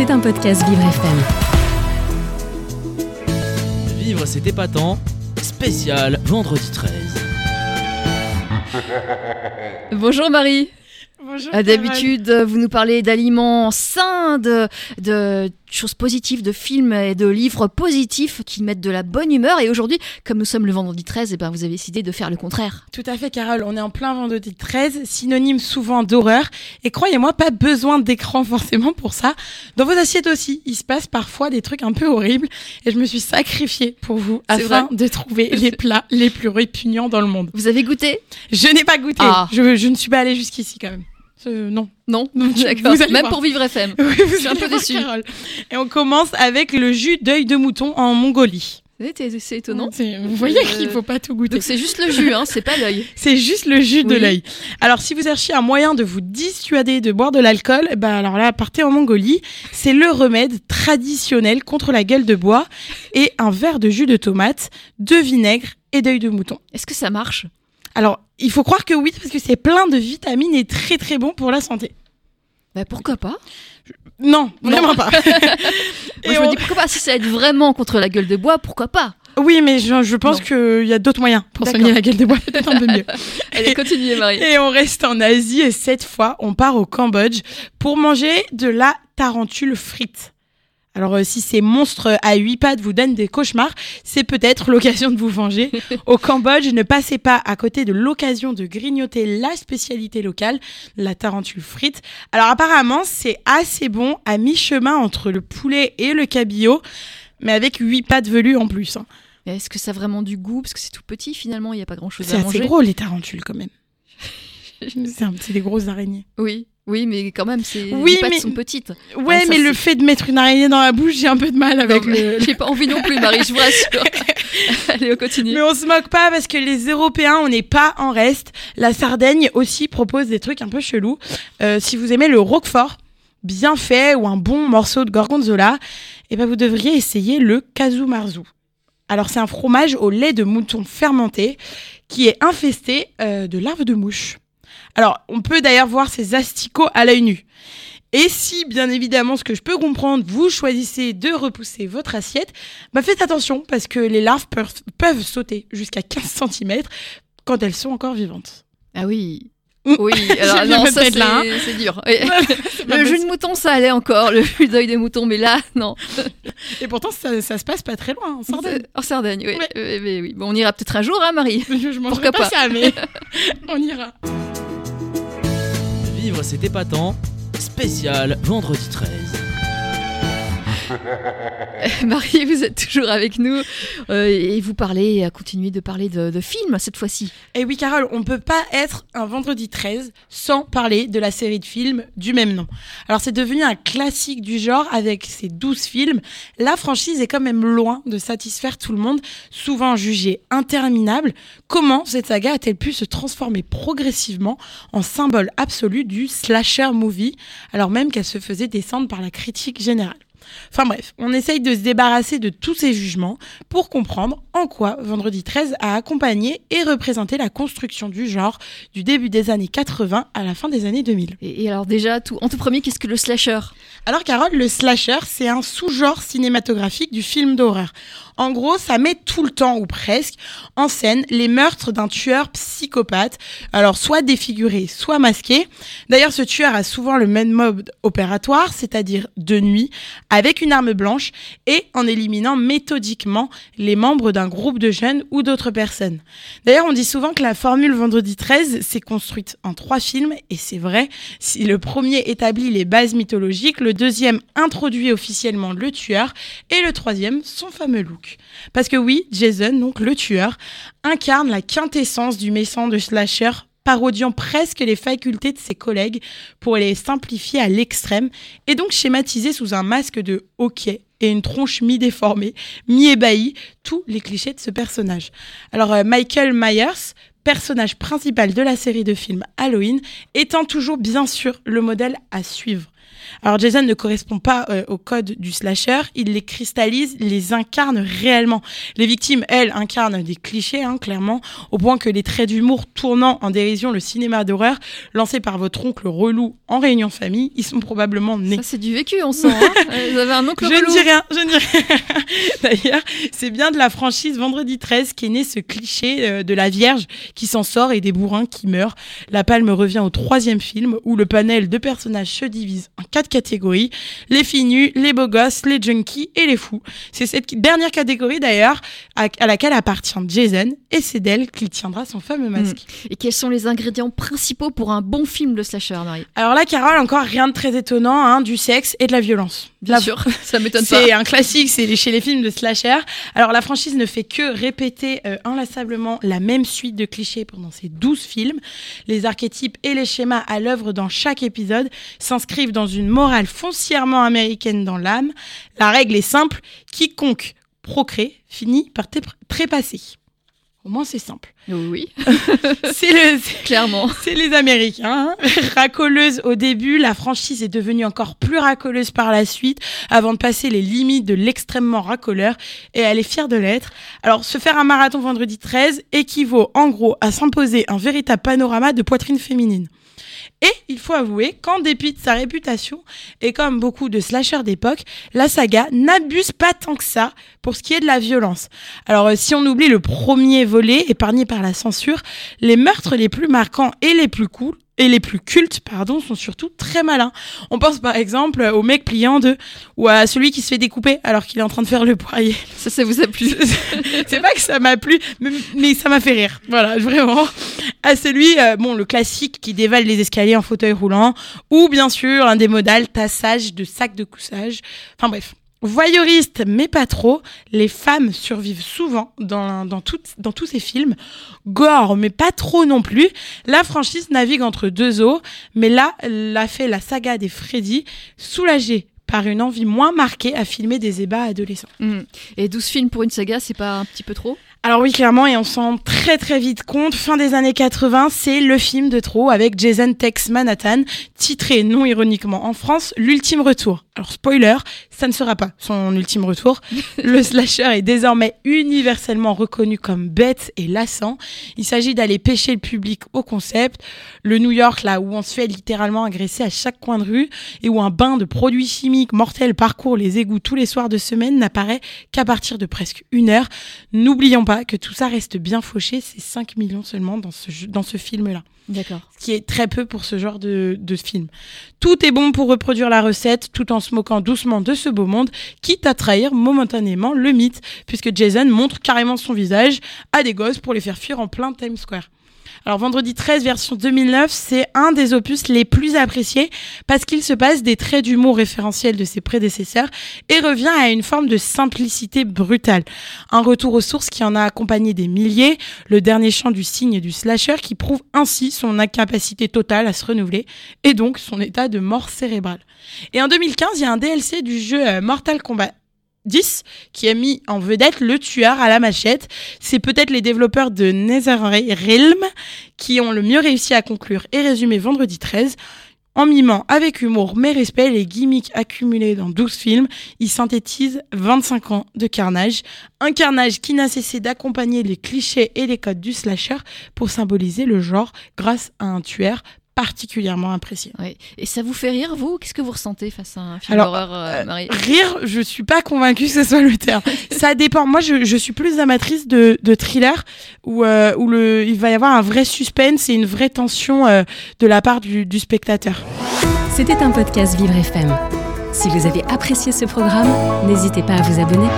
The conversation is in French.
C'est un podcast Vivre FM. Vivre c'est épatant, spécial vendredi 13. Bonjour Marie. Bonjour. Ah, D'habitude, vous nous parlez d'aliments sains, de, de choses positives, de films et de livres positifs qui mettent de la bonne humeur. Et aujourd'hui, comme nous sommes le vendredi 13, eh ben, vous avez décidé de faire le contraire. Tout à fait, Carole. On est en plein vendredi 13, synonyme souvent d'horreur. Et croyez-moi, pas besoin d'écran forcément pour ça. Dans vos assiettes aussi, il se passe parfois des trucs un peu horribles. Et je me suis sacrifiée pour vous afin de trouver les plats les plus répugnants dans le monde. Vous avez goûté? Je n'ai pas goûté. Ah. Je, je ne suis pas allée jusqu'ici quand même. Euh, non. Non D'accord. Même voir. pour Vivre FM. Oui, vous Je suis un peu déçue. Carole. Et on commence avec le jus d'œil de mouton en Mongolie. C'est c'est étonnant. Vous voyez Euh, qu'il faut pas tout goûter. Donc c'est juste le jus, hein, c'est pas l'œil. C'est juste le jus de l'œil. Alors, si vous cherchez un moyen de vous dissuader de boire de l'alcool, bah alors là, partez en Mongolie. C'est le remède traditionnel contre la gueule de bois et un verre de jus de tomate, de vinaigre et d'œil de mouton. Est-ce que ça marche? Alors, il faut croire que oui, parce que c'est plein de vitamines et très très bon pour la santé. bah, Pourquoi pas? Non, vraiment pas. Moi, je on- me dis pourquoi pas? Si ça aide vraiment contre la gueule de bois, pourquoi pas? Oui, mais je, je pense qu'il y a d'autres moyens pour soigner la gueule de bois, peut-être un peu mieux. Allez, continuez Marie. Et on reste en Asie et cette fois, on part au Cambodge pour manger de la tarentule frite. Alors euh, si ces monstres à huit pattes vous donnent des cauchemars, c'est peut-être l'occasion de vous venger. Au Cambodge, ne passez pas à côté de l'occasion de grignoter la spécialité locale, la tarentule frite. Alors apparemment, c'est assez bon à mi-chemin entre le poulet et le cabillaud, mais avec huit pattes velues en plus. hein. Est-ce que ça a vraiment du goût? Parce que c'est tout petit finalement, il n'y a pas grand chose C'est à assez manger. gros les tarentules quand même. C'est un- c'est des grosses araignées. Oui, oui, mais quand même, c'est Oui, les pattes mais- sont petites. Ouais, ça, mais le fait de mettre une araignée dans la bouche, j'ai un peu de mal avec Non, le. J'ai pas envie non plus, Marie, je vous rassure. Allez, on continue. Mais on se moque pas parce que les Européens, on n'est pas en reste. La Sardaigne aussi propose des trucs un peu chelous. Euh, si vous aimez le roquefort bien fait ou un bon morceau de gorgonzola, eh ben vous devriez essayer le casu-marzu. Alors c'est un fromage au lait de mouton fermenté qui est infesté euh, de larves de mouches. Alors on peut d'ailleurs voir ces asticots à l'œil nu. Et si, bien évidemment, ce que je peux comprendre, vous choisissez de repousser votre assiette, bah faites attention parce que les larves peuvent, peuvent sauter jusqu'à 15 cm quand elles sont encore vivantes. Ah oui. Mm. Oui, alors non, ça hein. c'est dur. Le jus de mouton, ça allait encore, le jus d'œil de mouton, mais là, non. Et pourtant, ça, ça se passe pas très loin en Sardaigne. En Sardaigne, oui. Ouais. Euh, mais oui. Bon, on ira peut-être un jour, hein, Marie Je, Pourquoi pas, pas ça, mais on ira. Vivre c'est épatant, spécial vendredi 13. Marie, vous êtes toujours avec nous euh, et vous parlez, à continuer de parler de, de films cette fois-ci. Et oui, Carole, on peut pas être un vendredi 13 sans parler de la série de films du même nom. Alors, c'est devenu un classique du genre avec ses 12 films. La franchise est quand même loin de satisfaire tout le monde, souvent jugée interminable. Comment cette saga a-t-elle pu se transformer progressivement en symbole absolu du slasher movie, alors même qu'elle se faisait descendre par la critique générale? Enfin bref, on essaye de se débarrasser de tous ces jugements pour comprendre en quoi Vendredi 13 a accompagné et représenté la construction du genre du début des années 80 à la fin des années 2000. Et, et alors déjà, tout, en tout premier, qu'est-ce que le slasher? Alors Carole, le slasher, c'est un sous-genre cinématographique du film d'horreur. En gros, ça met tout le temps, ou presque, en scène les meurtres d'un tueur psychopathe, alors soit défiguré, soit masqué. D'ailleurs, ce tueur a souvent le même mode opératoire, c'est-à-dire de nuit, avec une arme blanche, et en éliminant méthodiquement les membres d'un groupe de jeunes ou d'autres personnes. D'ailleurs, on dit souvent que la formule Vendredi 13 s'est construite en trois films, et c'est vrai, si le premier établit les bases mythologiques, le deuxième introduit officiellement le tueur, et le troisième son fameux look. Parce que oui, Jason, donc le tueur, incarne la quintessence du méchant de slasher parodiant presque les facultés de ses collègues pour les simplifier à l'extrême et donc schématiser sous un masque de hockey et une tronche mi-déformée, mi-ébahie, tous les clichés de ce personnage. Alors euh, Michael Myers, personnage principal de la série de films Halloween, étant toujours bien sûr le modèle à suivre. Alors Jason ne correspond pas euh, au code du slasher, il les cristallise, les incarne réellement. Les victimes, elles, incarnent des clichés, hein, clairement, au point que les traits d'humour tournant en dérision le cinéma d'horreur lancé par votre oncle relou en réunion famille, ils sont probablement nés. Ça c'est du vécu, on sent. Hein Vous avez un oncle Je relou. ne dis rien, je ne dis rien. D'ailleurs, c'est bien de la franchise Vendredi 13 qu'est né ce cliché euh, de la Vierge qui s'en sort et des bourrins qui meurent. La palme revient au troisième film où le panel de personnages se divise en quatre catégories les filles nues, les beaux gosses, les junkies et les fous. C'est cette dernière catégorie d'ailleurs à, à laquelle appartient Jason et c'est d'elle qu'il tiendra son fameux masque. Et quels sont les ingrédients principaux pour un bon film de slasher, Marie? Alors là, Carole, encore rien de très étonnant, hein, du sexe et de la violence. Bien La- sûr, ça m'étonne pas. C'est un classique, c'est chez les films de slasher. Alors la franchise ne fait que répéter euh, inlassablement la même suite de clichés pendant ces 12 films. Les archétypes et les schémas à l'œuvre dans chaque épisode s'inscrivent dans une morale foncièrement américaine dans l'âme. La règle est simple, quiconque procrée finit par trépasser. Au moins c'est simple. Oui, C'est le, clairement. c'est les Américains. hein. Racoleuse au début, la franchise est devenue encore plus racoleuse par la suite, avant de passer les limites de l'extrêmement racoleur, et elle est fière de l'être. Alors, se faire un marathon vendredi 13 équivaut en gros à s'imposer un véritable panorama de poitrine féminine. Et il faut avouer qu'en dépit de sa réputation, et comme beaucoup de slashers d'époque, la saga n'abuse pas tant que ça pour ce qui est de la violence. Alors euh, si on oublie le premier volet épargné par la censure, les meurtres les plus marquants et les plus cool et les plus cultes, pardon, sont surtout très malins. On pense par exemple au mec pliant de ou à celui qui se fait découper alors qu'il est en train de faire le poirier. Ça, ça vous a plu C'est pas que ça m'a plu, mais, mais ça m'a fait rire. Voilà, vraiment. À celui, euh, bon, le classique qui dévale les escaliers en fauteuil roulant, ou bien sûr un démodal tassage de sacs de couchage. Enfin bref. Voyeuriste, mais pas trop, les femmes survivent souvent dans, dans, dans tous ces films. Gore, mais pas trop non plus. La franchise navigue entre deux eaux, mais là, l'a fait la saga des Freddy, soulagée par une envie moins marquée à filmer des ébats adolescents. Hmm. Et 12 films pour une saga, c'est pas un petit peu trop? Alors oui, clairement, et on s'en rend très très vite compte, fin des années 80, c'est le film de trop avec Jason Tex Manhattan, titré non ironiquement en France, L'ultime retour. Alors spoiler, ça ne sera pas son ultime retour. le slasher est désormais universellement reconnu comme bête et lassant. Il s'agit d'aller pêcher le public au concept. Le New York, là où on se fait littéralement agresser à chaque coin de rue et où un bain de produits chimiques mortels parcourt les égouts tous les soirs de semaine n'apparaît qu'à partir de presque une heure. N'oublions pas que tout ça reste bien fauché, c'est 5 millions seulement dans ce, dans ce film-là D'accord. ce qui est très peu pour ce genre de, de film. Tout est bon pour reproduire la recette tout en se moquant doucement de ce beau monde, quitte à trahir momentanément le mythe, puisque Jason montre carrément son visage à des gosses pour les faire fuir en plein Times Square. Alors Vendredi 13 version 2009, c'est un des opus les plus appréciés parce qu'il se passe des traits d'humour référentiels de ses prédécesseurs et revient à une forme de simplicité brutale. Un retour aux sources qui en a accompagné des milliers, le dernier chant du signe du slasher qui prouve ainsi son incapacité totale à se renouveler et donc son état de mort cérébrale. Et en 2015, il y a un DLC du jeu euh, Mortal Kombat 10 qui a mis en vedette le tueur à la machette. C'est peut-être les développeurs de NetherRealm qui ont le mieux réussi à conclure et résumer vendredi 13. En mimant avec humour mais respect les gimmicks accumulés dans 12 films, il synthétise 25 ans de carnage. Un carnage qui n'a cessé d'accompagner les clichés et les codes du slasher pour symboliser le genre grâce à un tueur particulièrement apprécié. Et ça vous fait rire, vous? Qu'est-ce que vous ressentez face à un film Alors, d'horreur, euh, Euh, Marie? rire, je suis pas convaincue que ce soit le terme. Ça dépend. Moi, je, je suis plus amatrice de, de thriller où, euh, où le, il va y avoir un vrai suspense et une vraie tension euh, de la part du, du spectateur. C'était un podcast Vivre FM. Si vous avez apprécié ce programme, n'hésitez pas à vous abonner.